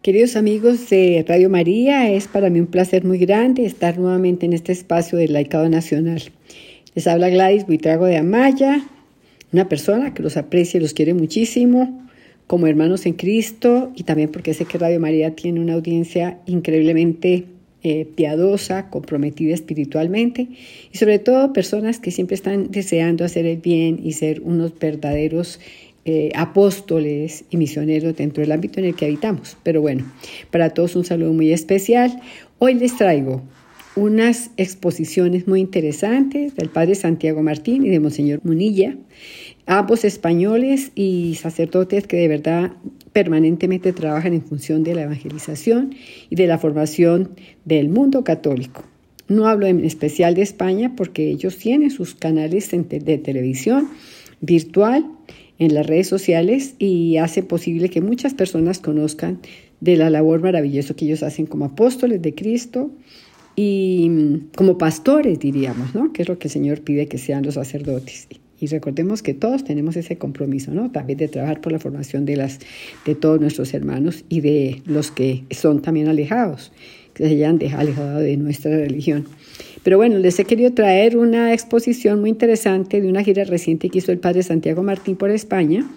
Queridos amigos de Radio María, es para mí un placer muy grande estar nuevamente en este espacio del Laicado Nacional. Les habla Gladys Buitrago de Amaya, una persona que los aprecia y los quiere muchísimo como hermanos en Cristo y también porque sé que Radio María tiene una audiencia increíblemente eh, piadosa, comprometida espiritualmente y sobre todo personas que siempre están deseando hacer el bien y ser unos verdaderos eh, apóstoles y misioneros dentro del ámbito en el que habitamos. Pero bueno, para todos un saludo muy especial. Hoy les traigo unas exposiciones muy interesantes del padre Santiago Martín y de Monseñor Munilla, ambos españoles y sacerdotes que de verdad permanentemente trabajan en función de la evangelización y de la formación del mundo católico. No hablo en especial de España porque ellos tienen sus canales de televisión virtual en las redes sociales y hace posible que muchas personas conozcan de la labor maravillosa que ellos hacen como apóstoles de Cristo y mm, como pastores, diríamos, ¿no? Que es lo que el Señor pide que sean los sacerdotes. Y recordemos que todos tenemos ese compromiso, ¿no? También de trabajar por la formación de, las, de todos nuestros hermanos y de los que son también alejados, que se hayan alejado de nuestra religión. Pero bueno, les he querido traer una exposición muy interesante de una gira reciente que hizo el padre Santiago Martín por España.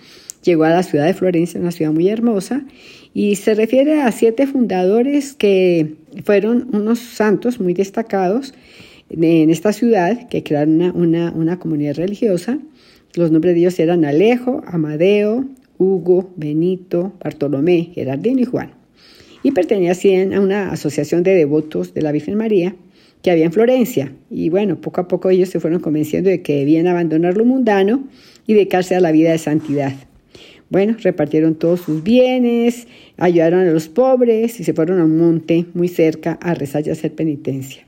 Llegó a la ciudad de Florencia, una ciudad muy hermosa, y se refiere a siete fundadores que fueron unos santos muy destacados en esta ciudad que crearon una, una, comunidad religiosa. Los nombres de ellos eran Alejo, Amadeo, Hugo, Benito, Bartolomé, Gerardino y Juan. Y pertenecían a una asociación de devotos de la Virgen María que había en Florencia. Y bueno, poco a poco ellos se fueron convenciendo de que debían abandonar lo mundano y dedicarse a la vida de santidad. Bueno, repartieron todos sus bienes, ayudaron a los pobres y se fueron a un monte muy cerca a rezar y hacer penitencia.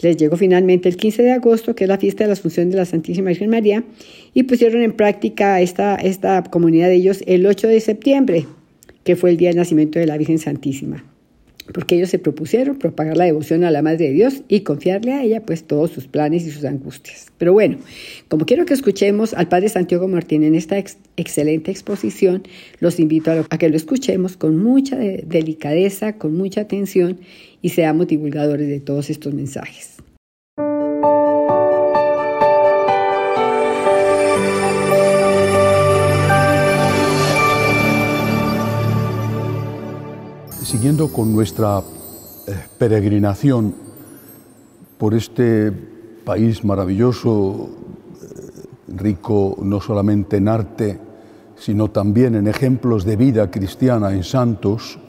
Les llegó finalmente el 15 de agosto, que es la fiesta de la Asunción de la Santísima Virgen María, y pusieron en práctica esta, esta comunidad de ellos el 8 de septiembre, que fue el día del nacimiento de la Virgen Santísima. Porque ellos se propusieron propagar la devoción a la Madre de Dios y confiarle a ella pues todos sus planes y sus angustias. Pero bueno, como quiero que escuchemos al Padre Santiago Martín en esta excelente exposición, los invito a, que lo escuchemos con mucha delicadeza, con mucha atención y seamos divulgadores de todos estos mensajes. Siguiendo con nuestra eh, peregrinación por este país maravilloso, eh, rico no solamente en arte, sino también en ejemplos de vida cristiana, en santos,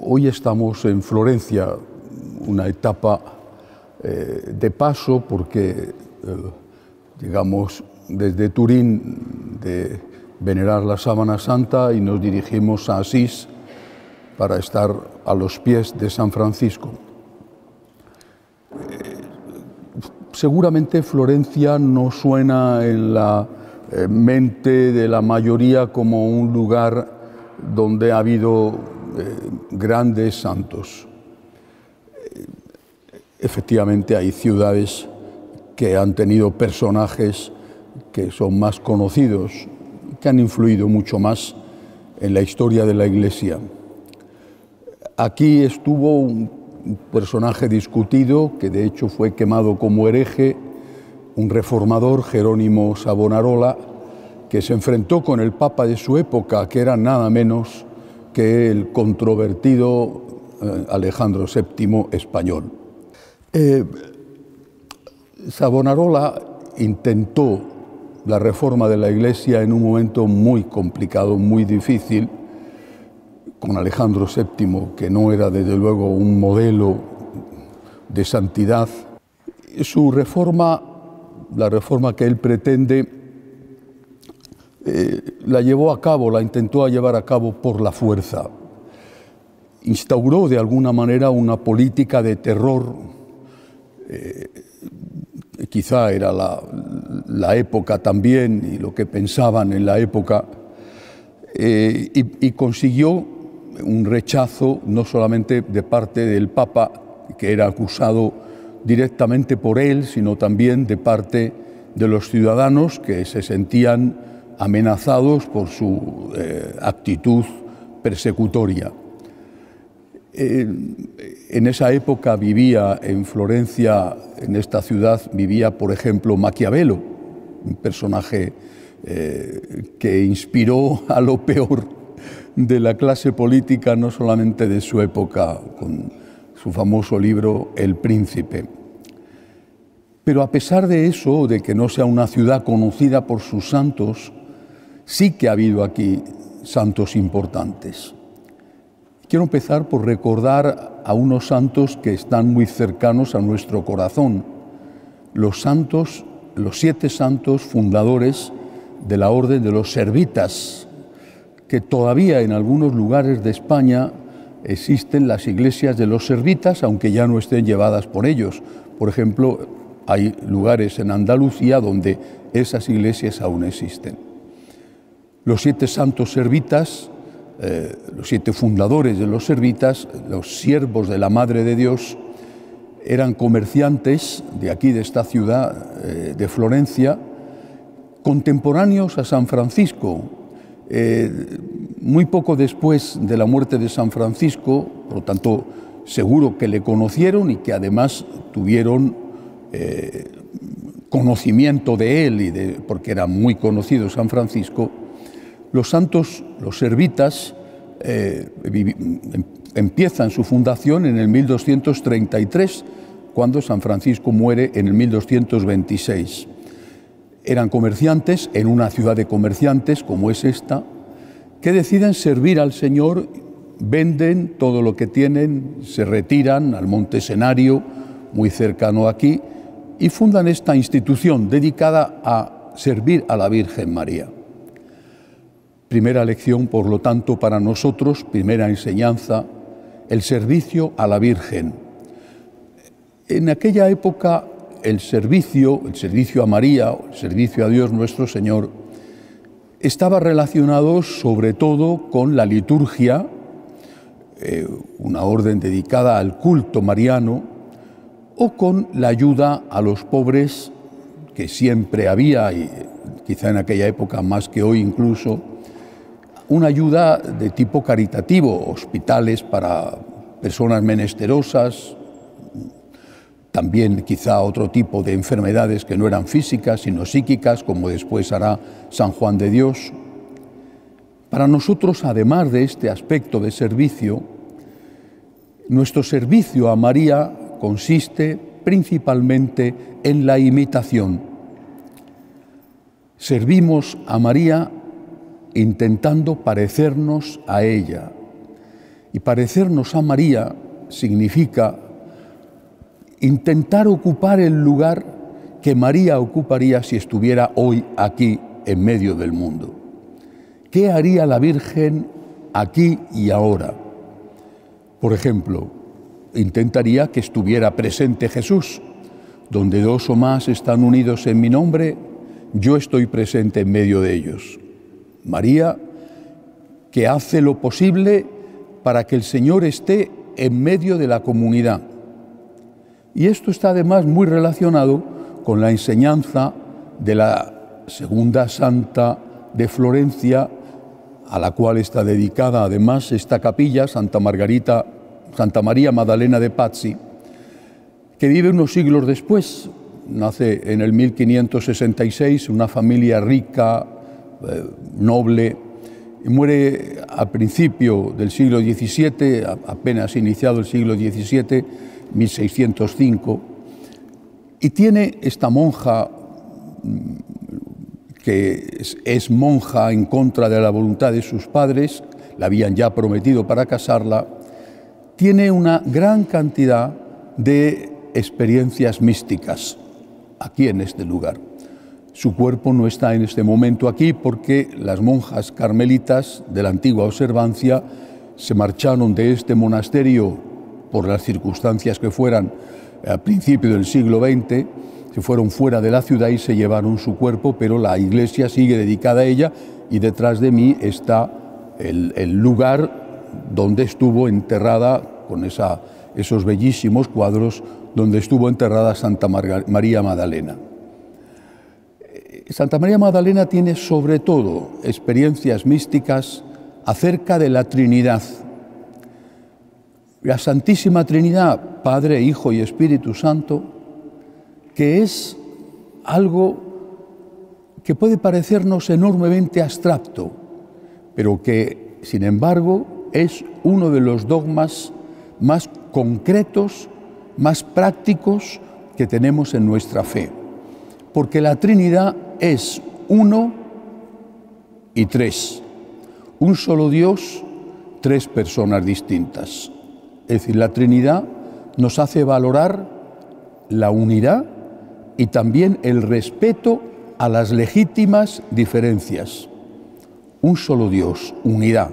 Hoy estamos en Florencia, una etapa eh, de paso porque eh, llegamos desde Turín de venerar la sábana santa y nos dirigimos a Asís para estar a los pies de San Francisco. Eh, seguramente Florencia no suena en la mente de la mayoría como un lugar donde ha habido grandes santos. Efectivamente hay ciudades que han tenido personajes que son más conocidos, que han influido mucho más en la historia de la Iglesia. Aquí estuvo un personaje discutido, que de hecho fue quemado como hereje, un reformador, Jerónimo Savonarola, que se enfrentó con el Papa de su época, que era nada menos que el controvertido eh, Alejandro VII español. Eh, Savonarola intentó la reforma de la Iglesia en un momento muy complicado, muy difícil, con Alejandro VII, que no era desde luego un modelo de santidad. Su reforma, la reforma que él pretende, eh, la llevó a cabo, la intentó llevar a cabo por la fuerza. Instauró de alguna manera una política de terror. Eh, quizá era la, época también y lo que pensaban en la época, eh, y, consiguió un rechazo no solamente de parte del Papa, que era acusado directamente por él, sino también de parte de los ciudadanos que se sentían amenazados por su eh, actitud persecutoria. en esa época vivía en Florencia, en esta ciudad, vivía, por ejemplo, Maquiavelo, un personaje eh, que inspiró a lo peor de la clase política, no solamente de su época, con su famoso libro El Príncipe. Pero a pesar de eso, de que no sea una ciudad conocida por sus santos, sí que ha habido aquí santos importantes. Quiero empezar por recordar a unos santos que están muy cercanos a nuestro corazón, los santos, los siete santos fundadores de la orden de los servitas, que todavía en algunos lugares de España existen las iglesias de los servitas, aunque ya no estén llevadas por ellos. Por ejemplo, hay lugares en Andalucía donde esas iglesias aún existen. Los siete santos servitas, eh, los siete fundadores de los servitas, los siervos de la Madre de Dios, eran comerciantes de aquí, de esta ciudad eh, de Florencia, contemporáneos a San Francisco. Eh, muy poco después de la muerte de San Francisco, por lo tanto, seguro que le conocieron y que además tuvieron eh, conocimiento de él, y porque era muy conocido San Francisco, los santos, los servitas, eh, em, empiezan su fundación en el 1233, cuando San Francisco muere en el 1226. Eran comerciantes en una ciudad de comerciantes como es esta, que deciden servir al Señor, venden todo lo que tienen, se retiran al monte Senario, muy cercano aquí, y fundan esta institución dedicada a servir a la Virgen María. Primera lección, por lo tanto, para nosotros, primera enseñanza, el servicio a la Virgen. En aquella época el servicio, el servicio a María, el servicio a Dios nuestro Señor, estaba relacionado sobre todo con la liturgia, eh, una orden dedicada al culto mariano, o con la ayuda a los pobres que siempre había, y quizá en aquella época más que hoy incluso, una ayuda de tipo caritativo, hospitales para personas menesterosas, también quizá otro tipo de enfermedades que no eran físicas, sino psíquicas, como después hará San Juan de Dios. Para nosotros, además de este aspecto de servicio, nuestro servicio a María consiste principalmente en la imitación. Servimos a María intentando parecernos a ella. Y parecernos a María significa intentar ocupar el lugar que María ocuparía si estuviera hoy aquí en medio del mundo. ¿Qué haría la Virgen aquí y ahora? Por ejemplo, intentaría que estuviera presente Jesús. Donde dos o más están unidos en mi nombre, yo estoy presente en medio de ellos. María, que hace lo posible para que el Señor esté en medio de la comunidad. Y esto está además muy relacionado con la enseñanza de la segunda santa de Florencia, a la cual está dedicada además esta capilla, Santa Margarita Santa María Magdalena de Pazzi, que vive unos siglos después, nace en el 1566, una familia rica, eh, noble, y muere a principio del siglo XVII, apenas iniciado el siglo XVII, 1605, y tiene esta monja mm, que es monja en contra de la voluntad de sus padres, la habían ya prometido para casarla, tiene una gran cantidad de experiencias místicas aquí en este lugar. Su cuerpo no está en este momento aquí porque las monjas carmelitas de la antigua observancia se marcharon de este monasterio por las circunstancias que fueran a principio del siglo XX, se fueron fuera de la ciudad y se llevaron su cuerpo, pero la iglesia sigue dedicada a ella y detrás de mí está el, lugar donde estuvo enterrada, con esa, esos bellísimos cuadros, donde estuvo enterrada Santa María Magdalena. Eh, Santa María Magdalena tiene sobre todo experiencias místicas acerca de la Trinidad. La Santísima Trinidad, Padre, Hijo y Espíritu Santo, que es algo que puede parecernos enormemente abstracto, pero que, sin embargo, es uno de los dogmas más concretos, más prácticos que tenemos en nuestra fe. Porque la Trinidad es uno y tres. Un solo Dios, tres personas distintas. Es decir, la Trinidad nos hace valorar la unidad y también el respeto a las legítimas diferencias. Un solo Dios, unidad.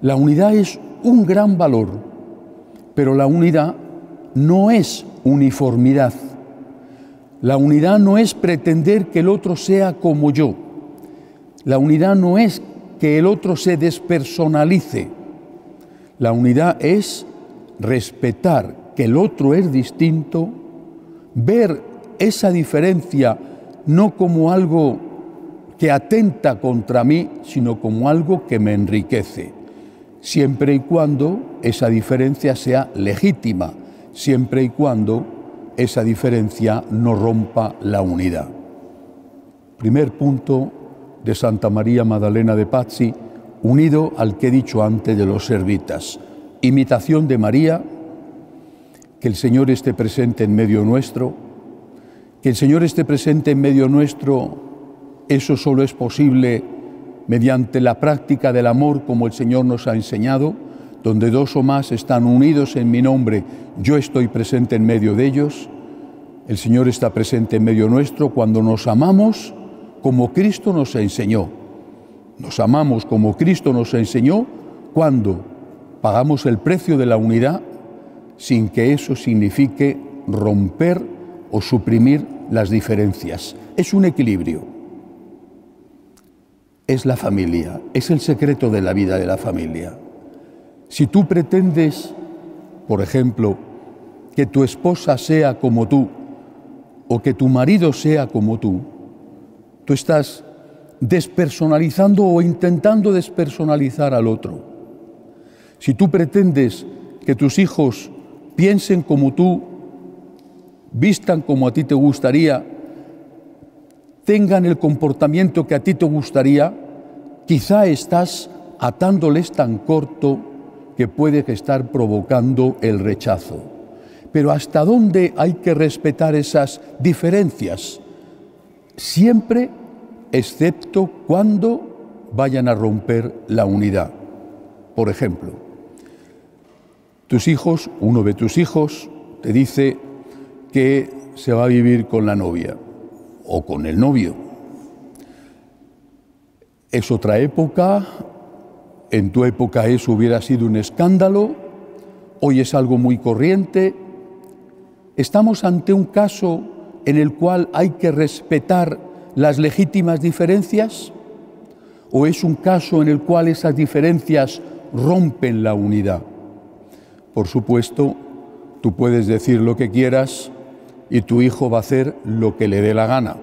La unidad es un gran valor, pero la unidad no es uniformidad. La unidad no es pretender que el otro sea como yo. La unidad no es que el otro se despersonalice. La unidad es respetar que el otro es distinto, ver esa diferencia no como algo que atenta contra mí, sino como algo que me enriquece, siempre y cuando esa diferencia sea legítima, siempre y cuando esa diferencia no rompa la unidad. Primer punto de Santa María Magdalena de Pazzi, unido al que he dicho antes de los servitas. Imitación de María, que el Señor esté presente en medio nuestro, que el Señor esté presente en medio nuestro, eso solo es posible mediante la práctica del amor como el Señor nos ha enseñado, donde dos o más están unidos en mi nombre, yo estoy presente en medio de ellos. El Señor está presente en medio nuestro cuando nos amamos como Cristo nos enseñó. Nos amamos como Cristo nos enseñó cuando pagamos el precio de la unidad sin que eso signifique romper o suprimir las diferencias. Es un equilibrio. Es la familia, es el secreto de la vida de la familia. Si tú pretendes, por ejemplo, que tu esposa sea como tú o que tu marido sea como tú, tú estás despersonalizando o intentando despersonalizar al otro. Si tú pretendes que tus hijos piensen como tú vistan como a ti te gustaría, tengan el comportamiento que a ti te gustaría, quizá estás atándoles tan corto que puede estar provocando el rechazo. Pero ¿hasta dónde hay que respetar esas diferencias? Siempre, excepto cuando vayan a romper la unidad. Por ejemplo, tus hijos, uno de tus hijos, te dice, que se va a vivir con la novia o con el novio. Es otra época, en tu época eso hubiera sido un escándalo, hoy es algo muy corriente. Estamos ante un caso en el cual hay que respetar las legítimas diferencias o es un caso en el cual esas diferencias rompen la unidad. Por supuesto, tú puedes decir lo que quieras, y tu hijo va a hacer lo que le dé la gana.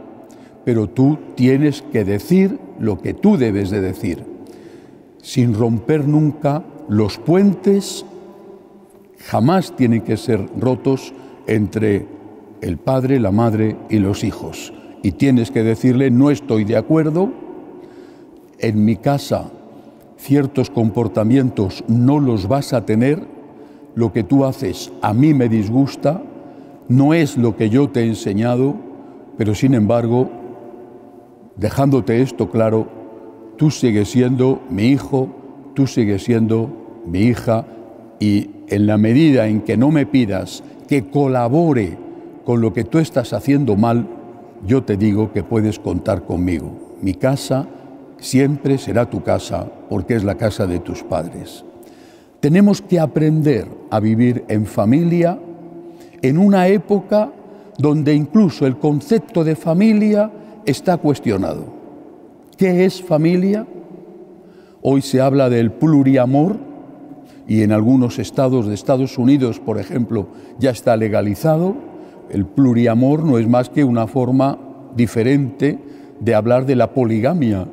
Pero tú tienes que decir lo que tú debes de decir, sin romper nunca los puentes, jamás tienen que ser rotos entre el padre, la madre y los hijos. Y tienes que decirle, no estoy de acuerdo, en mi casa ciertos comportamientos no los vas a tener, lo que tú haces a mí me disgusta, no es lo que yo te he enseñado, pero sin embargo, dejándote esto claro, tú sigues siendo mi hijo, tú sigues siendo mi hija, y en la medida en que no me pidas que colabore con lo que tú estás haciendo mal, yo te digo que puedes contar conmigo. Mi casa siempre será tu casa porque es la casa de tus padres. Tenemos que aprender a vivir en familia en una época donde incluso el concepto de familia está cuestionado. ¿Qué es familia? Hoy se habla del pluriamor y en algunos estados de Estados Unidos, por ejemplo, ya está legalizado. El pluriamor no es más que una forma diferente de hablar de la poligamia.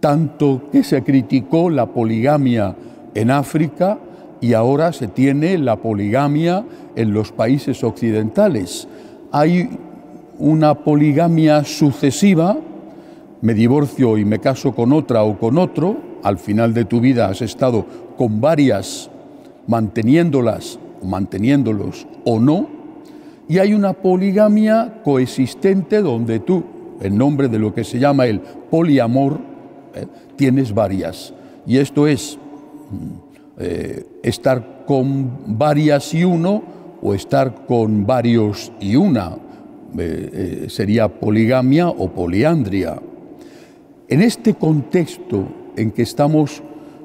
Tanto que se criticó la poligamia en África, y ahora se tiene la poligamia en los países occidentales. Hay una poligamia sucesiva, me divorcio y me caso con otra o con otro, al final de tu vida has estado con varias, manteniéndolas, manteniéndolos o no, y hay una poligamia coexistente donde tú, en nombre de lo que se llama el poliamor, eh, tienes varias. Y esto es eh, estar con varias y uno o estar con varios y una. Eh, sería poligamia o poliandria. En este contexto en que estamos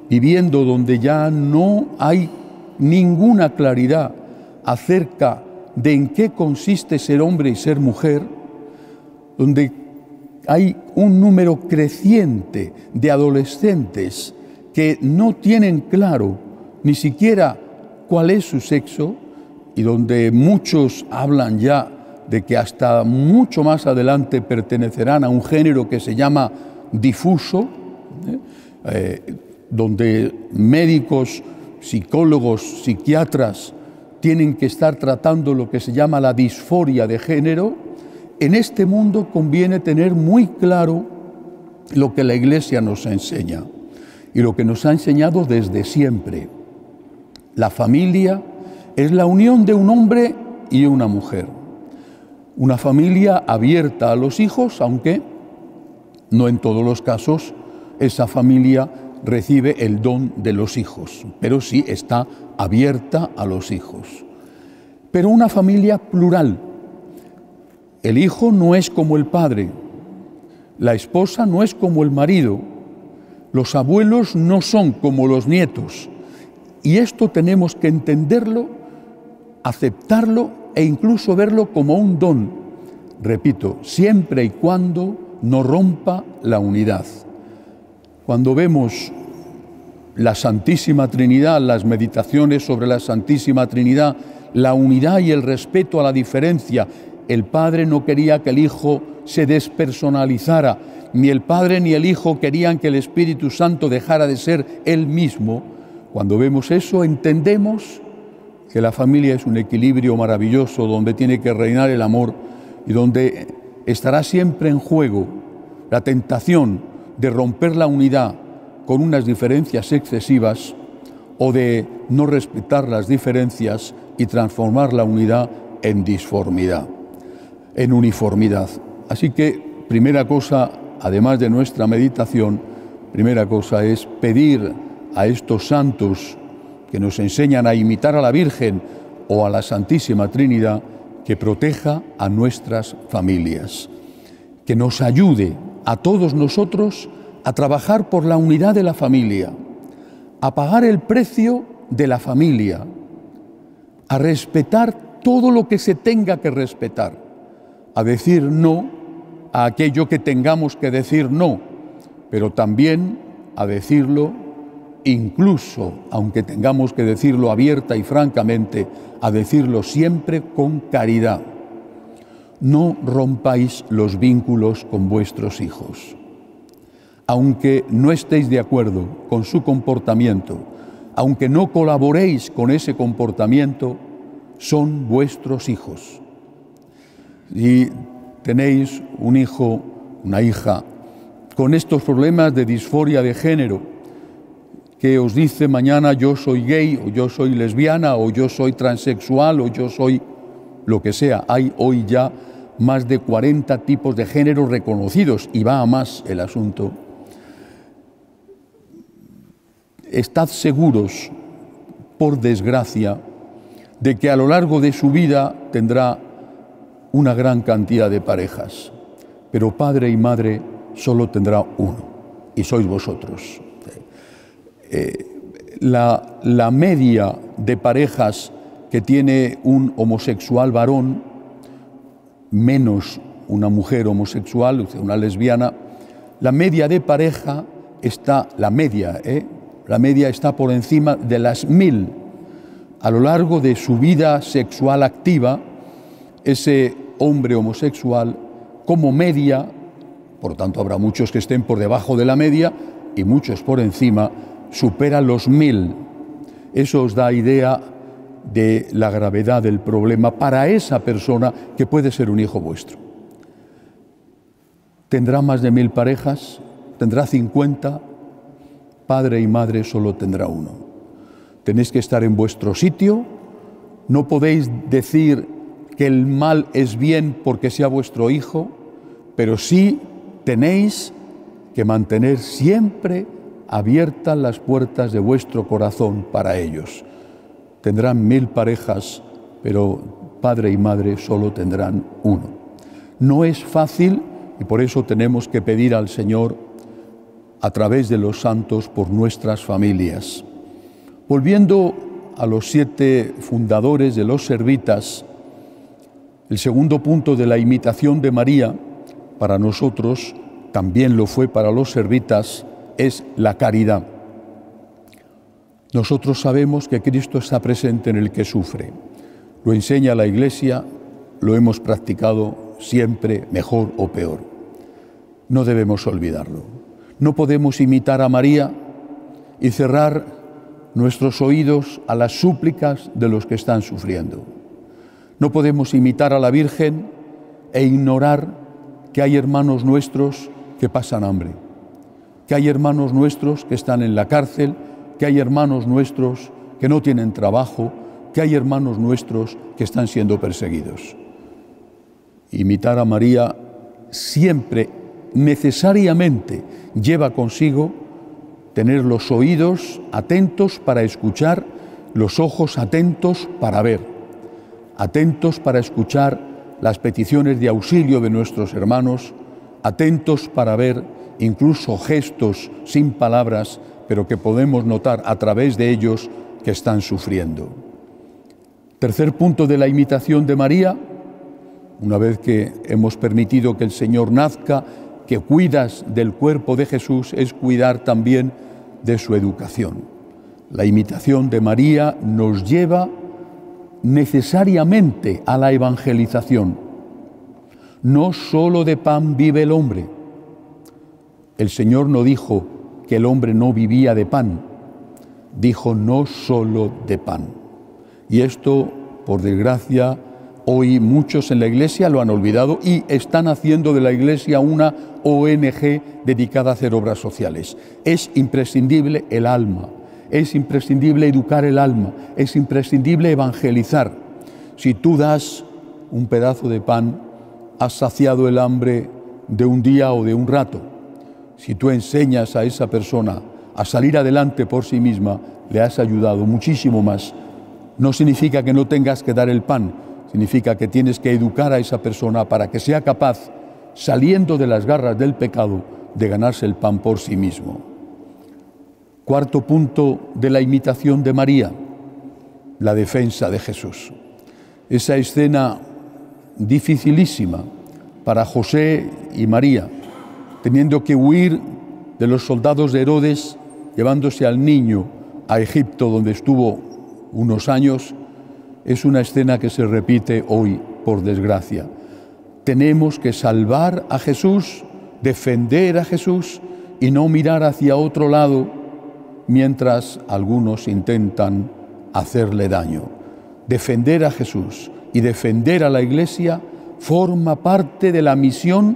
viviendo, donde ya no hay ninguna claridad acerca de en qué consiste ser hombre y ser mujer, donde hay un número creciente de adolescentes que no tienen claro ni siquiera cuál es su sexo y donde muchos hablan ya de que hasta mucho más adelante pertenecerán a un género que se llama difuso, ¿eh? Eh, donde médicos, psicólogos, psiquiatras tienen que estar tratando lo que se llama la disforia de género, en este mundo conviene tener muy claro lo que la Iglesia nos enseña y lo que nos ha enseñado desde siempre. La familia es la unión de un hombre y una mujer. Una familia abierta a los hijos, aunque no en todos los casos esa familia recibe el don de los hijos, pero sí está abierta a los hijos. Pero una familia plural. El hijo no es como el padre, la esposa no es como el marido, los abuelos no son como los nietos. Y esto tenemos que entenderlo, aceptarlo e incluso verlo como un don. Repito, siempre y cuando no rompa la unidad. Cuando vemos la Santísima Trinidad, las meditaciones sobre la Santísima Trinidad, la unidad y el respeto a la diferencia, el Padre no quería que el Hijo se despersonalizara, ni el Padre ni el Hijo querían que el Espíritu Santo dejara de ser Él mismo. Cuando vemos eso entendemos que la familia es un equilibrio maravilloso donde tiene que reinar el amor y donde estará siempre en juego la tentación de romper la unidad con unas diferencias excesivas o de no respetar las diferencias y transformar la unidad en disformidad, en uniformidad. Así que, primera cosa, además de nuestra meditación, primera cosa es pedir a estos santos que nos enseñan a imitar a la Virgen o a la Santísima Trinidad, que proteja a nuestras familias, que nos ayude a todos nosotros a trabajar por la unidad de la familia, a pagar el precio de la familia, a respetar todo lo que se tenga que respetar, a decir no a aquello que tengamos que decir no, pero también a decirlo incluso, aunque tengamos que decirlo abierta y francamente, a decirlo siempre con caridad no rompáis los vínculos con vuestros hijos. Aunque no estéis de acuerdo con su comportamiento, aunque no colaboréis con ese comportamiento, son vuestros hijos. Si tenéis un hijo, una hija, con estos problemas de disforia de género, que os dice mañana yo soy gay o yo soy lesbiana o yo soy transexual o yo soy lo que sea, hay hoy ya más de 40 tipos de géneros reconocidos y va a más el asunto. Estad seguros, por desgracia, de que a lo largo de su vida tendrá una gran cantidad de parejas, pero padre y madre solo tendrá uno, y sois vosotros. Eh, la, la media de parejas que tiene un homosexual varón menos una mujer homosexual, una lesbiana, la media de pareja está, la media, ¿eh? la media está por encima de las mil. A lo largo de su vida sexual activa, ese hombre homosexual, como media, por tanto habrá muchos que estén por debajo de la media y muchos por encima, supera los mil. Eso os da idea de la gravedad del problema para esa persona que puede ser un hijo vuestro. ¿Tendrá más de mil parejas? ¿Tendrá cincuenta? Padre y madre solo tendrá uno. Tenéis que estar en vuestro sitio. No podéis decir que el mal es bien porque sea vuestro hijo, pero sí tenéis que mantener siempre abiertas las puertas de vuestro corazón para ellos. Tendrán mil parejas, pero padre y madre solo tendrán uno. No es fácil y por eso tenemos que pedir al Señor a través de los santos por nuestras familias. Volviendo a los siete fundadores de los servitas, el segundo punto de la imitación de María, para nosotros, también lo fue para los servitas, es la caridad. Nosotros sabemos que Cristo está presente en el que sufre. Lo enseña la Iglesia, lo hemos practicado siempre, mejor o peor. No debemos olvidarlo. No podemos imitar a María y cerrar nuestros oídos a las súplicas de los que están sufriendo. No podemos imitar a la Virgen e ignorar que hay hermanos nuestros que pasan hambre, que hay hermanos nuestros que están en la cárcel, que hay hermanos nuestros que no tienen trabajo, que hay hermanos nuestros que están siendo perseguidos. Imitar a María siempre, necesariamente, lleva consigo tener los oídos atentos para escuchar, los ojos atentos para ver, atentos para escuchar las peticiones de auxilio de nuestros hermanos, atentos para ver incluso gestos sin palabras pero que podemos notar a través de ellos que están sufriendo. Tercer punto de la imitación de María, una vez que hemos permitido que el Señor nazca, que cuidas del cuerpo de Jesús, es cuidar también de su educación. La imitación de María nos lleva necesariamente a la evangelización. No solo de pan vive el hombre. El Señor no dijo, que el hombre no vivía de pan, dijo no solo de pan. Y esto, por desgracia, hoy muchos en la iglesia lo han olvidado y están haciendo de la iglesia una ONG dedicada a hacer obras sociales. Es imprescindible el alma, es imprescindible educar el alma, es imprescindible evangelizar. Si tú das un pedazo de pan, has saciado el hambre de un día o de un rato si tú enseñas a esa persona a salir adelante por sí misma, le has ayudado muchísimo más. No significa que no tengas que dar el pan, significa que tienes que educar a esa persona para que sea capaz, saliendo de las garras del pecado, de ganarse el pan por sí mismo. Cuarto punto de la imitación de María, la defensa de Jesús. Esa escena dificilísima para José y María teniendo que huir de los soldados de Herodes, llevándose al niño a Egipto, donde estuvo unos años, es una escena que se repite hoy, por desgracia. Tenemos que salvar a Jesús, defender a Jesús y no mirar hacia otro lado mientras algunos intentan hacerle daño. Defender a Jesús y defender a la Iglesia forma parte de la misión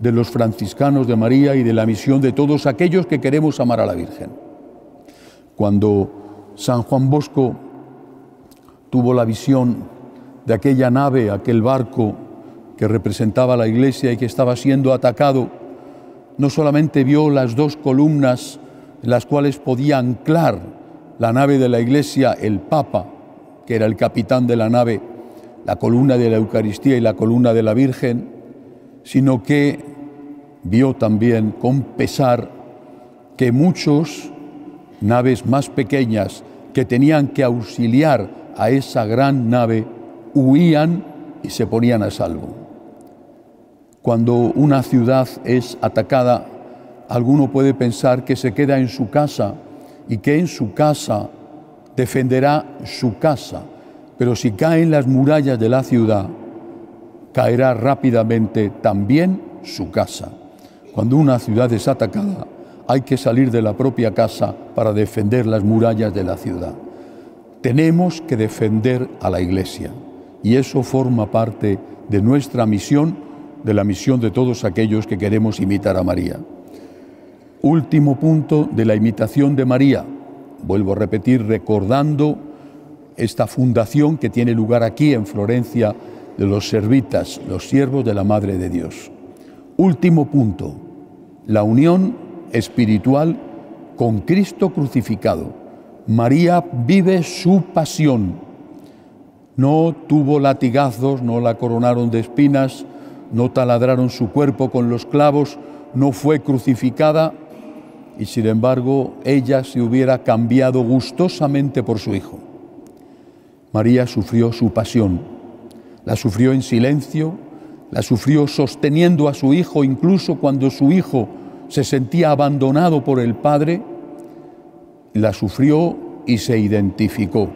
de los franciscanos de María y de la misión de todos aquellos que queremos amar a la Virgen. Cuando San Juan Bosco tuvo la visión de aquella nave, aquel barco que representaba la iglesia y que estaba siendo atacado, no solamente vio las dos columnas las cuales podía anclar la nave de la iglesia el Papa, que era el capitán de la nave, la columna de la Eucaristía y la columna de la Virgen, sino que vio también con pesar que muchos naves más pequeñas que tenían que auxiliar a esa gran nave huían y se ponían a salvo. Cuando una ciudad es atacada, alguno puede pensar que se queda en su casa y que en su casa defenderá su casa, pero si caen las murallas de la ciudad, caerá rápidamente también su casa. Cuando una ciudad es atacada, hay que salir de la propia casa para defender las murallas de la ciudad. Tenemos que defender a la Iglesia y eso forma parte de nuestra misión, de la misión de todos aquellos que queremos imitar a María. Último punto de la imitación de María. Vuelvo a repetir recordando esta fundación que tiene lugar aquí en Florencia de los servitas, los siervos de la Madre de Dios. Último punto, la unión espiritual con Cristo crucificado. María vive su pasión. No tuvo latigazos, no la coronaron de espinas, no taladraron su cuerpo con los clavos, no fue crucificada y sin embargo ella se hubiera cambiado gustosamente por su hijo. María sufrió su pasión, la sufrió en silencio, la sufrió sosteniendo a su hijo incluso cuando su hijo se sentía abandonado por el Padre, la sufrió y se identificó.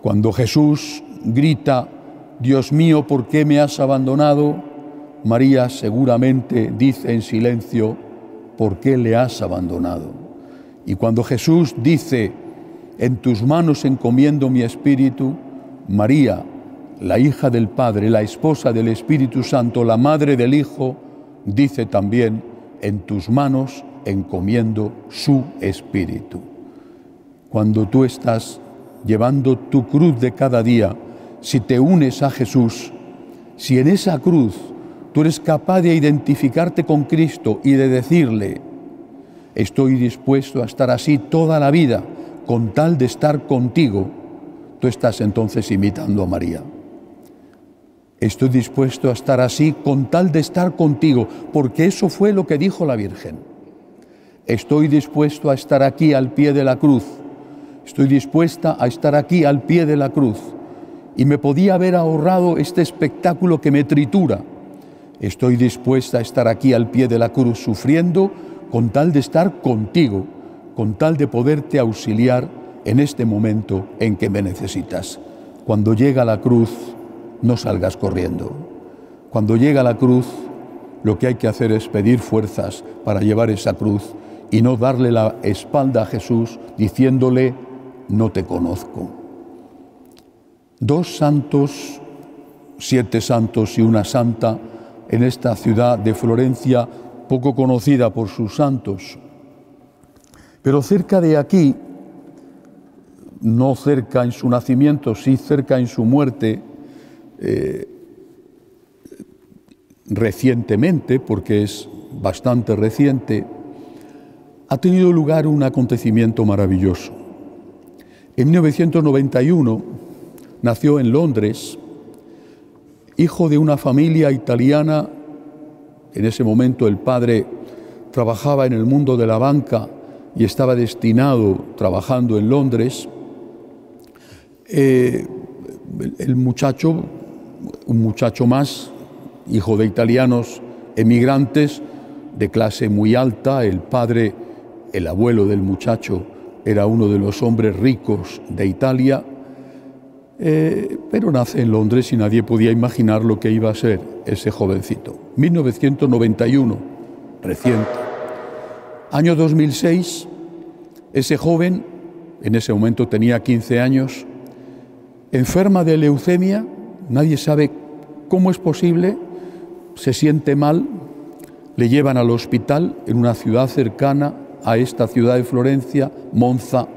Cuando Jesús grita, Dios mío, ¿por qué me has abandonado? María seguramente dice en silencio, ¿por qué le has abandonado? Y cuando Jesús dice, en tus manos encomiendo mi espíritu, María, la hija del Padre, la esposa del Espíritu Santo, la madre del Hijo, dice también, en tus manos encomiendo su espíritu. Cuando tú estás llevando tu cruz de cada día, si te unes a Jesús, si en esa cruz tú eres capaz de identificarte con Cristo y de decirle, estoy dispuesto a estar así toda la vida, con tal de estar contigo, tú estás entonces imitando a María. Estoy dispuesto a estar así con tal de estar contigo, porque eso fue lo que dijo la Virgen. Estoy dispuesto a estar aquí al pie de la cruz. Estoy dispuesta a estar aquí al pie de la cruz. Y me podía haber ahorrado este espectáculo que me tritura. Estoy dispuesta a estar aquí al pie de la cruz sufriendo con tal de estar contigo con tal de poderte auxiliar en este momento en que me necesitas. Cuando llega la cruz, no salgas corriendo. Cuando llega la cruz, lo que hay que hacer es pedir fuerzas para llevar esa cruz y no darle la espalda a Jesús diciéndole, no te conozco. Dos santos, siete santos y una santa en esta ciudad de Florencia, poco conocida por sus santos, pero cerca de aquí, no cerca en su nacimiento, sí cerca en su muerte, eh, recientemente, porque es bastante reciente, ha tenido lugar un acontecimiento maravilloso. En 1991 nació en Londres, hijo de una familia italiana, en ese momento el padre trabajaba en el mundo de la banca y estaba destinado trabajando en Londres, eh, el muchacho, un muchacho más, hijo de italianos emigrantes de clase muy alta, el padre, el abuelo del muchacho, era uno de los hombres ricos de Italia, eh, pero nace en Londres y nadie podía imaginar lo que iba a ser ese jovencito. 1991, reciente. Año 2006, ese joven, en ese momento tenía 15 años, enferma de leucemia, nadie sabe cómo es posible, se siente mal, le llevan al hospital en una ciudad cercana a esta ciudad de Florencia, Monza,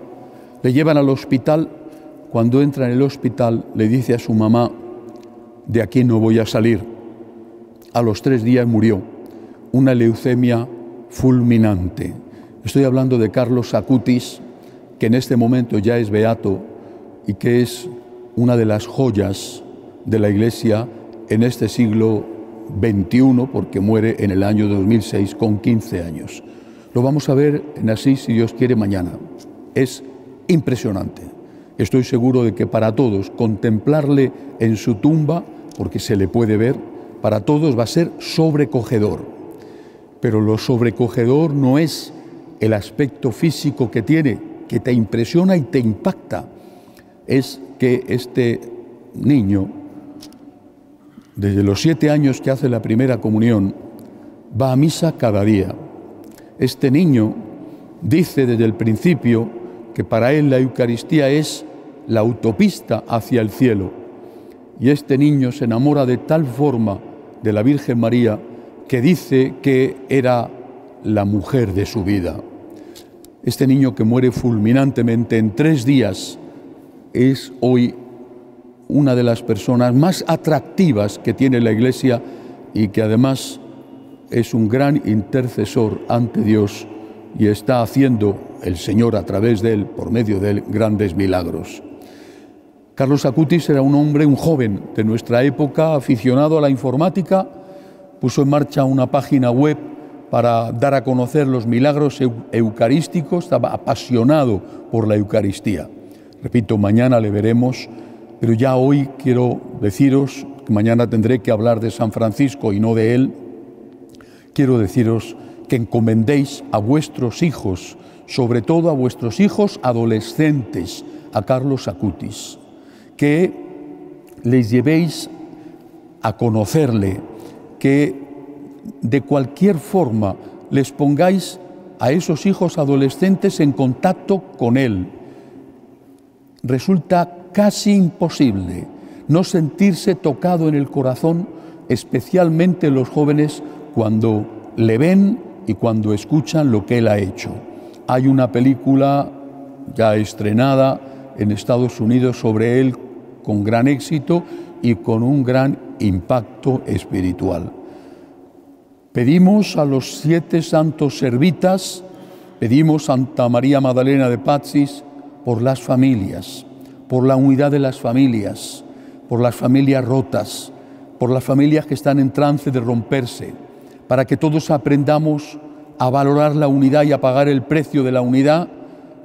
le llevan al hospital, cuando entra en el hospital le dice a su mamá, de aquí no voy a salir. A los tres días murió, una leucemia fulminante. Estoy hablando de Carlos Acutis, que en este momento ya es beato y que es una de las joyas de la Iglesia en este siglo XXI, porque muere en el año 2006 con 15 años. Lo vamos a ver en así, si Dios quiere, mañana. Es impresionante. Estoy seguro de que para todos contemplarle en su tumba, porque se le puede ver, para todos va a ser sobrecogedor pero lo sobrecogedor no es el aspecto físico que tiene, que te impresiona y te impacta, es que este niño, desde los siete años que hace la primera comunión, va a misa cada día. Este niño dice desde el principio que para él la Eucaristía es la autopista hacia el cielo. Y este niño se enamora de tal forma de la Virgen María que dice que era la mujer de su vida. Este niño que muere fulminantemente en tres días es hoy una de las personas más atractivas que tiene la Iglesia y que además es un gran intercesor ante Dios y está haciendo el Señor a través de él, por medio de él, grandes milagros. Carlos Acutis era un hombre, un joven de nuestra época, aficionado a la informática, puso en marcha una página web para dar a conocer los milagros eucarísticos, estaba apasionado por la Eucaristía. Repito, mañana le veremos, pero ya hoy quiero deciros, que mañana tendré que hablar de San Francisco y no de él, quiero deciros que encomendéis a vuestros hijos, sobre todo a vuestros hijos adolescentes, a Carlos Acutis, que les llevéis a conocerle, que de cualquier forma les pongáis a esos hijos adolescentes en contacto con Él. Resulta casi imposible no sentirse tocado en el corazón, especialmente los jóvenes, cuando le ven y cuando escuchan lo que Él ha hecho. Hay una película ya estrenada en Estados Unidos sobre Él con gran éxito y con un gran impacto espiritual. Pedimos a los siete santos servitas, pedimos a Santa María Magdalena de Pazis por las familias, por la unidad de las familias, por las familias rotas, por las familias que están en trance de romperse, para que todos aprendamos a valorar la unidad y a pagar el precio de la unidad,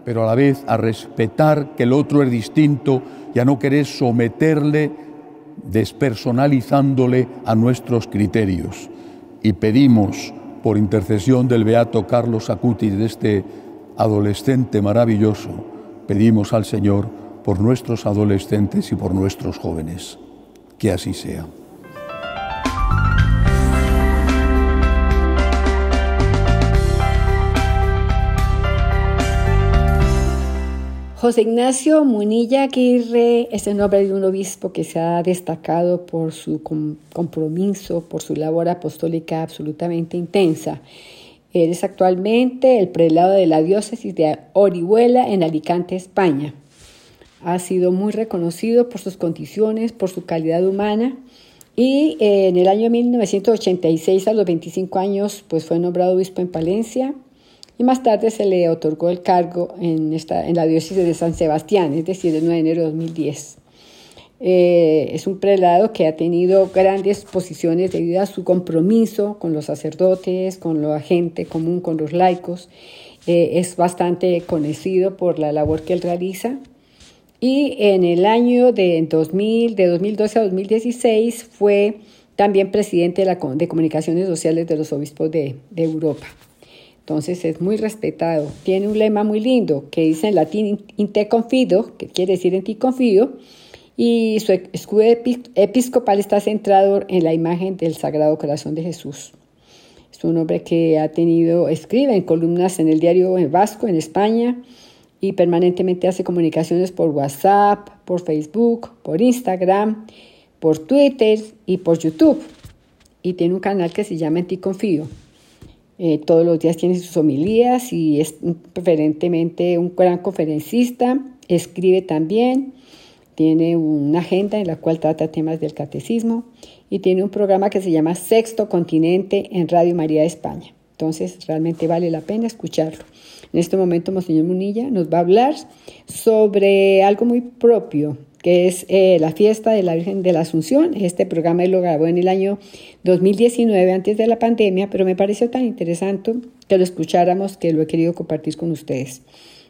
pero a la vez a respetar que el otro es distinto y a no querer someterle despersonalizándole a nuestros criterios y pedimos por intercesión del beato Carlos Acutis, de este adolescente maravilloso, pedimos al Señor por nuestros adolescentes y por nuestros jóvenes. Que así sea. José Ignacio Munilla Aguirre es el nombre de un obispo que se ha destacado por su compromiso, por su labor apostólica absolutamente intensa. Él es actualmente el prelado de la diócesis de Orihuela en Alicante, España. Ha sido muy reconocido por sus condiciones, por su calidad humana y en el año 1986, a los 25 años, pues fue nombrado obispo en Palencia y más tarde se le otorgó el cargo en, esta, en la diócesis de San Sebastián, es decir, el 9 de enero de 2010. Eh, es un prelado que ha tenido grandes posiciones debido a su compromiso con los sacerdotes, con la gente común, con los laicos. Eh, es bastante conocido por la labor que él realiza. Y en el año de, 2000, de 2012 a 2016 fue también presidente de, la, de Comunicaciones Sociales de los Obispos de, de Europa. Entonces es muy respetado. Tiene un lema muy lindo que dice en latín in te confido, que quiere decir en ti confío, y su escudo episcopal está centrado en la imagen del Sagrado Corazón de Jesús. Es un hombre que ha tenido, escribe en columnas en el diario Vasco en España y permanentemente hace comunicaciones por WhatsApp, por Facebook, por Instagram, por Twitter y por YouTube. Y tiene un canal que se llama En ti confío. Eh, todos los días tiene sus homilías y es preferentemente un gran conferencista. Escribe también, tiene una agenda en la cual trata temas del catecismo y tiene un programa que se llama Sexto Continente en Radio María de España. Entonces realmente vale la pena escucharlo. En este momento, Monseñor Munilla nos va a hablar sobre algo muy propio que es eh, la fiesta de la Virgen de la Asunción. Este programa lo grabó en el año 2019, antes de la pandemia, pero me pareció tan interesante que lo escucháramos que lo he querido compartir con ustedes.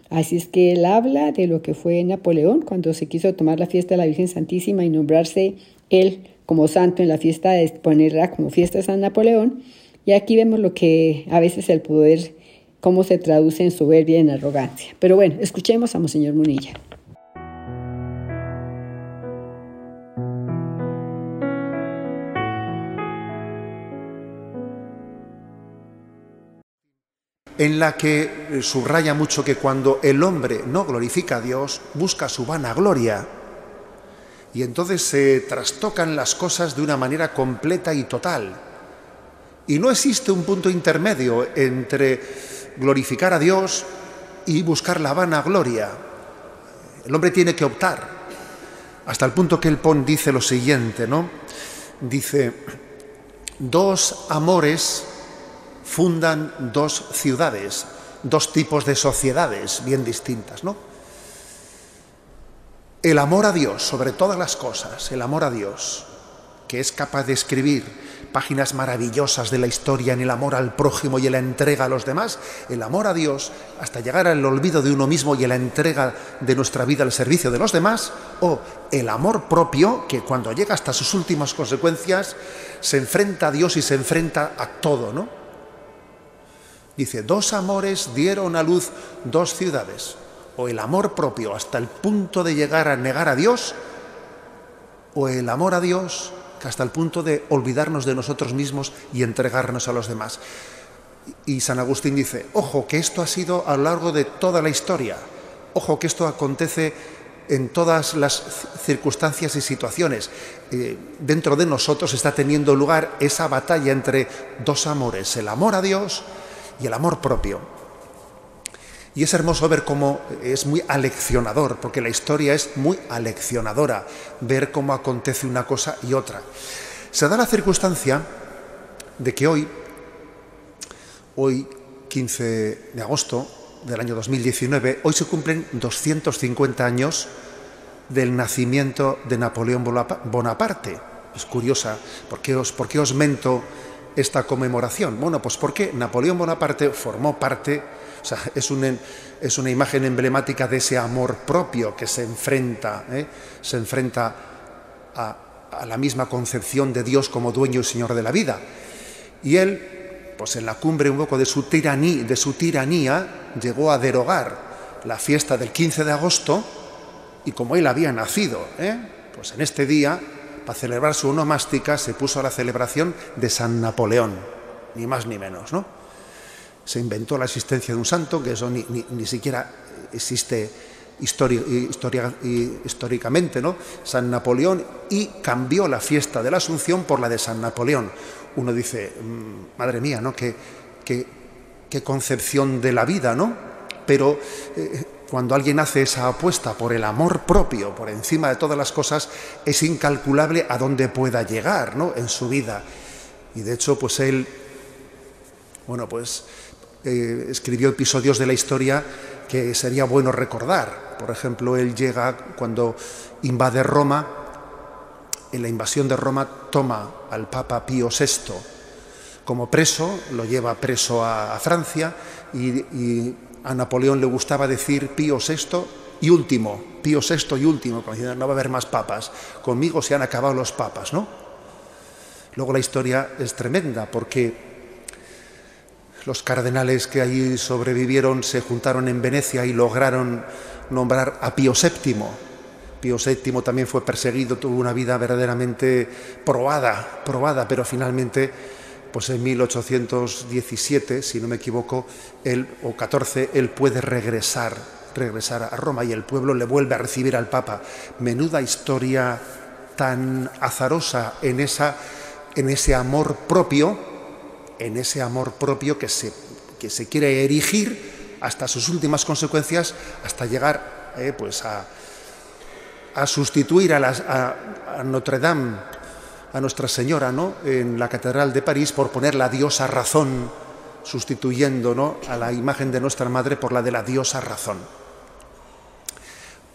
Así es que él habla de lo que fue Napoleón cuando se quiso tomar la fiesta de la Virgen Santísima y nombrarse él como santo en la fiesta, de ponerla como fiesta de San Napoleón. Y aquí vemos lo que a veces el poder, cómo se traduce en soberbia en arrogancia. Pero bueno, escuchemos a Monseñor Munilla. En la que eh, subraya mucho que cuando el hombre no glorifica a Dios, busca su vanagloria. Y entonces se trastocan las cosas de una manera completa y total. Y no existe un punto intermedio entre glorificar a Dios y buscar la vanagloria. El hombre tiene que optar. Hasta el punto que el Pon dice lo siguiente, ¿no? Dice, dos amores fundan dos ciudades, dos tipos de sociedades bien distintas, ¿no? El amor a Dios sobre todas las cosas, el amor a Dios, que es capaz de escribir páginas maravillosas de la historia en el amor al prójimo y en la entrega a los demás, el amor a Dios hasta llegar al olvido de uno mismo y en la entrega de nuestra vida al servicio de los demás, o el amor propio que cuando llega hasta sus últimas consecuencias se enfrenta a Dios y se enfrenta a todo, ¿no? Dice, dos amores dieron a luz dos ciudades. O el amor propio hasta el punto de llegar a negar a Dios, o el amor a Dios hasta el punto de olvidarnos de nosotros mismos y entregarnos a los demás. Y San Agustín dice, ojo, que esto ha sido a lo largo de toda la historia. Ojo, que esto acontece en todas las circunstancias y situaciones. Eh, dentro de nosotros está teniendo lugar esa batalla entre dos amores, el amor a Dios y el amor propio. Y es hermoso ver cómo es muy aleccionador, porque la historia es muy aleccionadora, ver cómo acontece una cosa y otra. Se da la circunstancia de que hoy, hoy 15 de agosto del año 2019, hoy se cumplen 250 años del nacimiento de Napoleón Bonaparte. Es curiosa, ¿por qué os, por qué os mento esta conmemoración? Bueno, pues porque Napoleón Bonaparte formó parte, o sea, es, un, es una imagen emblemática de ese amor propio que se enfrenta, ¿eh? se enfrenta a, la misma concepción de Dios como dueño y señor de la vida. Y él, pues en la cumbre un poco de su tiranía, de su tiranía llegó a derogar la fiesta del 15 de agosto y como él había nacido, ¿eh? pues en este día para celebrar su onomástica se puso a la celebración de San Napoleón, ni más ni menos, ¿no? Se inventó la existencia de un santo, que eso ni, siquiera existe históricamente, ¿no? San Napoleón, y cambió la fiesta de la Asunción por la de San Napoleón. Uno dice, mm, madre mía, ¿no? Qué, qué, concepción de la vida, ¿no? Pero eh, cuando alguien hace esa apuesta por el amor propio, por encima de todas las cosas, es incalculable a dónde pueda llegar ¿no? en su vida. Y de hecho, pues él, bueno, pues eh, escribió episodios de la historia que sería bueno recordar. Por ejemplo, él llega cuando invade Roma, en la invasión de Roma toma al Papa Pío VI como preso, lo lleva preso a, Francia y a Napoleón le gustaba decir Pío VI y último, Pío VI y último, no va a haber más papas, conmigo se han acabado los papas, ¿no? Luego la historia es tremenda porque los cardenales que allí sobrevivieron se juntaron en Venecia y lograron nombrar a Pío VII. Pío VII también fue perseguido, tuvo una vida verdaderamente probada, probada, pero finalmente pues en 1817, si no me equivoco, él, o 14, él puede regresar, regresar a Roma y el pueblo le vuelve a recibir al Papa. Menuda historia tan azarosa en, esa, en ese amor propio, en ese amor propio que se, que se quiere erigir hasta sus últimas consecuencias, hasta llegar eh, pues a, a sustituir a, Notre Dame a Nuestra Señora ¿no? en la Catedral de París por poner la diosa razón, sustituyendo ¿no? a la imagen de nuestra Madre por la de la diosa razón.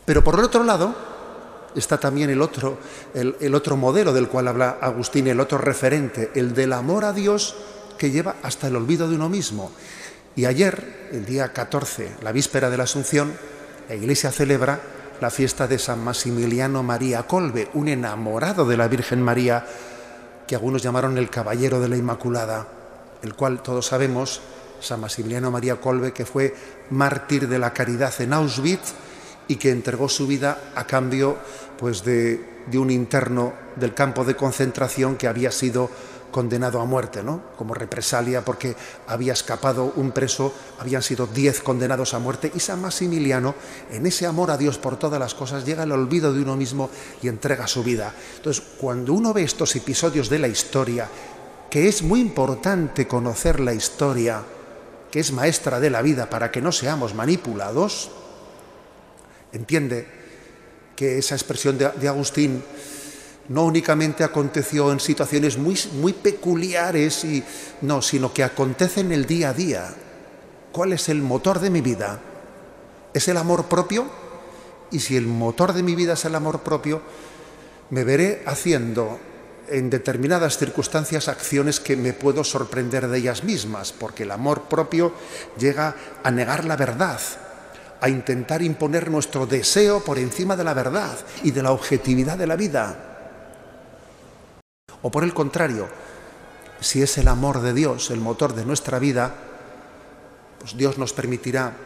Pero por el otro lado está también el otro, el, otro modelo del cual habla Agustín, el otro referente, el del amor a Dios que lleva hasta el olvido de uno mismo. Y ayer, el día 14, la víspera de la Asunción, la Iglesia celebra la fiesta de San Maximiliano María Colbe, un enamorado de la Virgen María que algunos llamaron el Caballero de la Inmaculada, el cual todos sabemos, San Maximiliano María Colbe, que fue mártir de la caridad en Auschwitz y que entregó su vida a cambio pues, de, de un interno del campo de concentración que había sido condenado a muerte, ¿no? Como represalia porque había escapado un preso, habían sido diez condenados a muerte y San Maximiliano, en ese amor a Dios por todas las cosas, llega al olvido de uno mismo y entrega su vida. Entonces, cuando uno ve estos episodios de la historia, que es muy importante conocer la historia, que es maestra de la vida para que no seamos manipulados, entiende que esa expresión de, Agustín no únicamente aconteció en situaciones muy, muy peculiares, y, no, sino que acontece en el día a día. ¿Cuál es el motor de mi vida? ¿Es el amor propio? Y si el motor de mi vida es el amor propio, me veré haciendo en determinadas circunstancias acciones que me puedo sorprender de ellas mismas, porque el amor propio llega a negar la verdad, a intentar imponer nuestro deseo por encima de la verdad y de la objetividad de la vida. O por el contrario, si es el amor de Dios el motor de nuestra vida, pues Dios nos permitirá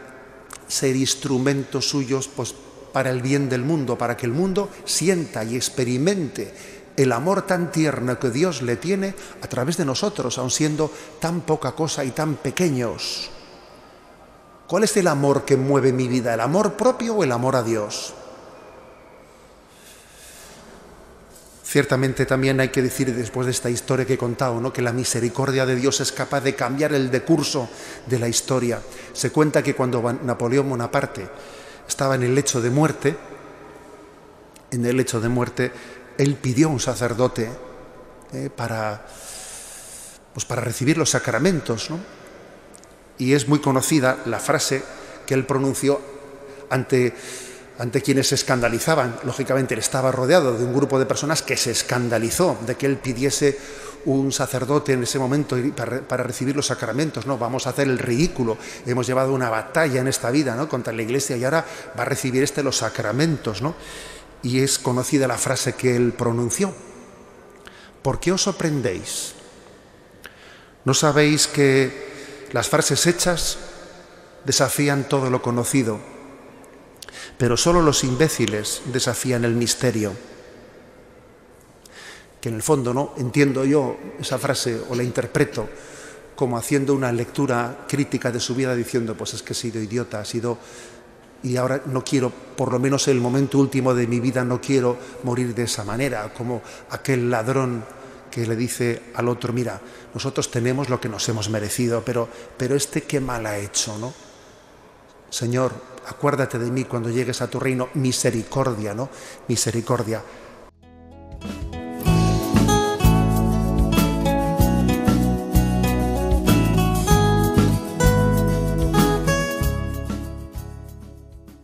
ser instrumentos suyos pues, para el bien del mundo, para que el mundo sienta y experimente el amor tan tierno que Dios le tiene a través de nosotros, aun siendo tan poca cosa y tan pequeños. ¿Cuál es el amor que mueve mi vida? ¿El amor propio o el amor a Dios? Ciertamente también hay que decir después de esta historia que he contado, ¿no? que la misericordia de Dios es capaz de cambiar el decurso de la historia. Se cuenta que cuando Napoleón Bonaparte estaba en el lecho de muerte, en el lecho de muerte, él pidió a un sacerdote eh, para, pues para recibir los sacramentos, ¿no? y es muy conocida la frase que él pronunció ante, ante quienes se escandalizaban. Lógicamente, él estaba rodeado de un grupo de personas que se escandalizó de que él pidiese un sacerdote en ese momento para, recibir los sacramentos. No, vamos a hacer el ridículo. Hemos llevado una batalla en esta vida ¿no? contra la iglesia y ahora va a recibir este los sacramentos. ¿no? Y es conocida la frase que él pronunció. ¿Por qué os sorprendéis? ¿No sabéis que las frases hechas desafían todo lo conocido, pero solo los imbéciles desafían el misterio. Que en el fondo no entiendo yo esa frase o la interpreto como haciendo una lectura crítica de su vida diciendo, pues es que he sido idiota, he sido y ahora no quiero, por lo menos en el momento último de mi vida, no quiero morir de esa manera, como aquel ladrón que le dice al otro, mira, nosotros tenemos lo que nos hemos merecido, pero, pero este qué mal ha hecho, ¿no? Señor, acuérdate de mí cuando llegues a tu reino, misericordia, ¿no? Misericordia.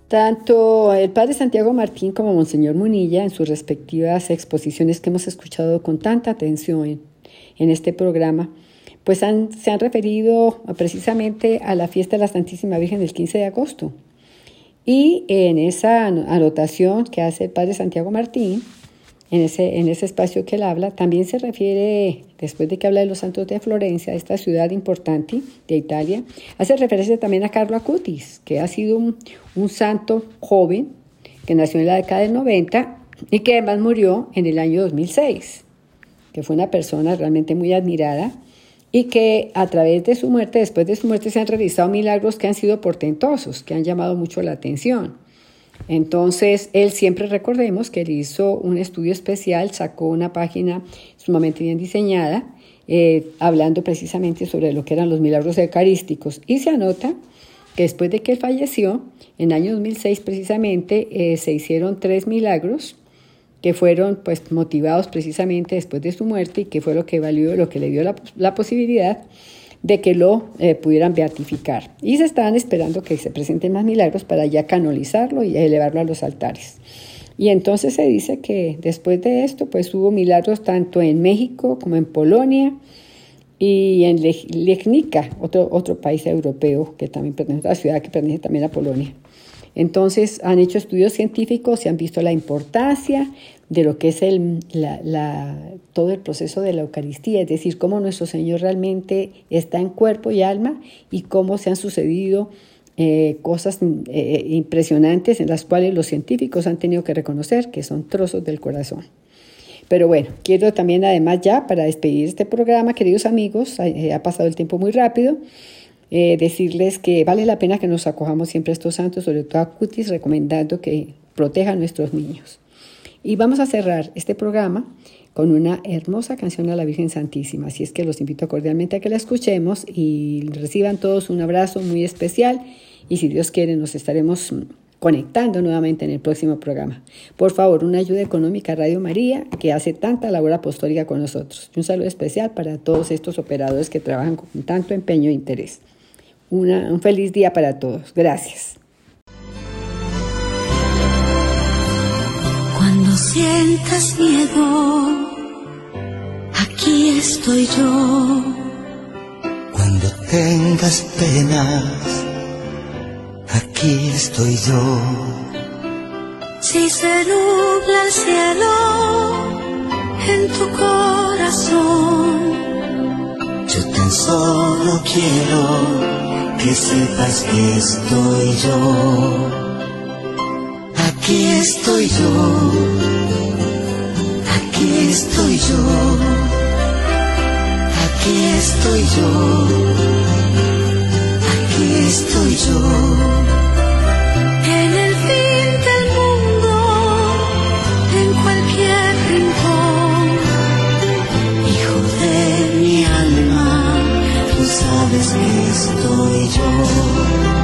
Tanto el padre Santiago Martín como Monseñor Munilla, en sus respectivas exposiciones que hemos escuchado con tanta atención en este programa, pues se han referido precisamente a la fiesta de la Santísima Virgen del 15 de agosto. Y en esa anotación que hace el padre Santiago Martín, en ese, en ese espacio que él habla, también se refiere, después de que habla de los santos de Florencia, esta ciudad importante de Italia, hace referencia también a Carlo Acutis, que ha sido un, un santo joven que nació en la década del 90 y que además murió en el año 2006 que fue una persona realmente muy admirada y que a través de su muerte, después de su muerte, se han realizado milagros que han sido portentosos, que han llamado mucho la atención. Entonces, él siempre recordemos que él hizo un estudio especial, sacó una página sumamente bien diseñada, eh, hablando precisamente sobre lo que eran los milagros eucarísticos. Y se anota que después de que él falleció, en el año 2006 precisamente, eh, se hicieron tres milagros que fueron pues motivados precisamente después de su muerte y que fue lo que valió, lo que le dio la, posibilidad de que lo eh, pudieran beatificar. Y se estaban esperando que se presenten más milagros para ya canonizarlo y elevarlo a los altares. Y entonces se dice que después de esto, pues hubo milagros tanto en México como en Polonia y en Legnica, otro, otro país europeo que también pertenece a la ciudad que pertenece también a Polonia. Entonces han hecho estudios científicos y han visto la importancia de lo que es el, todo el proceso de la Eucaristía, es decir, cómo nuestro Señor realmente está en cuerpo y alma y cómo se han sucedido eh, cosas eh, impresionantes en las cuales los científicos han tenido que reconocer que son trozos del corazón. Pero bueno, quiero también además ya para despedir este programa, queridos amigos, eh, ha pasado el tiempo muy rápido, eh, decirles que vale la pena que nos acojamos siempre a estos santos, sobre todo a Cutis, recomendando que protejan a nuestros niños. Y vamos a cerrar este programa con una hermosa canción a la Virgen Santísima. Así es que los invito cordialmente a que la escuchemos y reciban todos un abrazo muy especial y si Dios quiere nos estaremos conectando nuevamente en el próximo programa. Por favor, una ayuda económica a Radio María, que hace tanta labor apostólica con nosotros. Un saludo especial para todos estos operadores que trabajan con tanto empeño e interés. un feliz día para todos. Gracias. Cuando sientas miedo, aquí estoy yo. Cuando tengas penas, aquí estoy yo. Si se nubla el cielo en tu corazón, yo tan solo quiero que sepas que estoy yo. Aquí estoy yo, aquí estoy yo, aquí estoy yo, aquí estoy yo. En el fin del mundo, en cualquier rincón, hijo de mi alma, tú sabes que estoy yo.